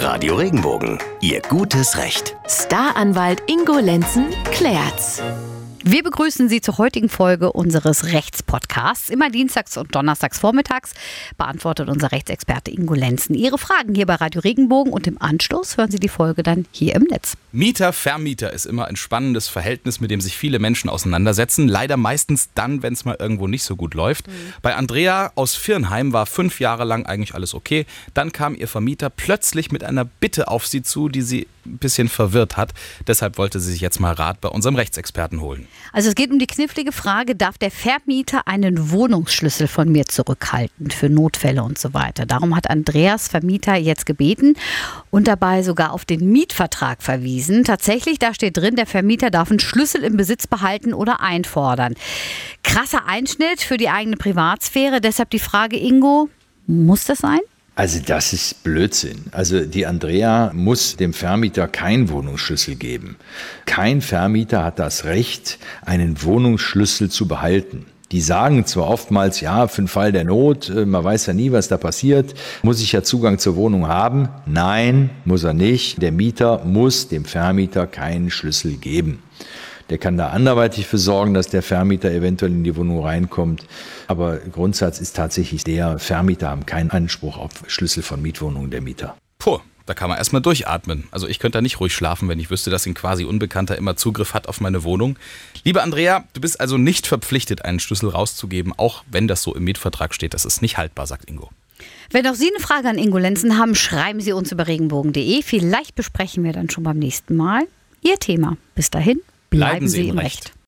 Radio Regenbogen, Ihr gutes Recht. Staranwalt Ingo Lenzen klärt's. Wir begrüßen Sie zur heutigen Folge unseres Rechtspodcasts. Immer dienstags und donnerstags vormittags beantwortet unser Rechtsexperte Ingo Lenzen Ihre Fragen hier bei Radio Regenbogen und im Anschluss hören Sie die Folge dann hier im Netz. Mieter, Vermieter ist immer ein spannendes Verhältnis, mit dem sich viele Menschen auseinandersetzen. Leider meistens dann, wenn es mal irgendwo nicht so gut läuft. Mhm. Bei Andrea aus Firnheim war fünf Jahre lang eigentlich alles okay. Dann kam ihr Vermieter plötzlich mit einer Bitte auf sie zu, die sie ein bisschen verwirrt hat. Deshalb wollte sie sich jetzt mal Rat bei unserem Rechtsexperten holen. Also es geht um die knifflige Frage, darf der Vermieter einen Wohnungsschlüssel von mir zurückhalten für Notfälle und so weiter. Darum hat Andreas Vermieter jetzt gebeten und dabei sogar auf den Mietvertrag verwiesen. Tatsächlich, da steht drin, der Vermieter darf einen Schlüssel im Besitz behalten oder einfordern. Krasser Einschnitt für die eigene Privatsphäre. Deshalb die Frage, Ingo, muss das sein? Also das ist Blödsinn. Also die Andrea muss dem Vermieter keinen Wohnungsschlüssel geben. Kein Vermieter hat das Recht, einen Wohnungsschlüssel zu behalten. Die sagen zwar oftmals, ja, für den Fall der Not, äh, man weiß ja nie, was da passiert, muss ich ja Zugang zur Wohnung haben. Nein, muss er nicht. Der Mieter muss dem Vermieter keinen Schlüssel geben. Der kann da anderweitig für sorgen, dass der Vermieter eventuell in die Wohnung reinkommt. Aber Grundsatz ist tatsächlich der, Vermieter haben keinen Anspruch auf Schlüssel von Mietwohnungen der Mieter. Puh, da kann man erstmal durchatmen. Also ich könnte da nicht ruhig schlafen, wenn ich wüsste, dass ein quasi Unbekannter immer Zugriff hat auf meine Wohnung. Liebe Andrea, du bist also nicht verpflichtet, einen Schlüssel rauszugeben, auch wenn das so im Mietvertrag steht. Das ist nicht haltbar, sagt Ingo. Wenn auch Sie eine Frage an Ingo Lenzen haben, schreiben Sie uns über regenbogen.de. Vielleicht besprechen wir dann schon beim nächsten Mal Ihr Thema. Bis dahin, Bleiben, Sie im Recht. Recht.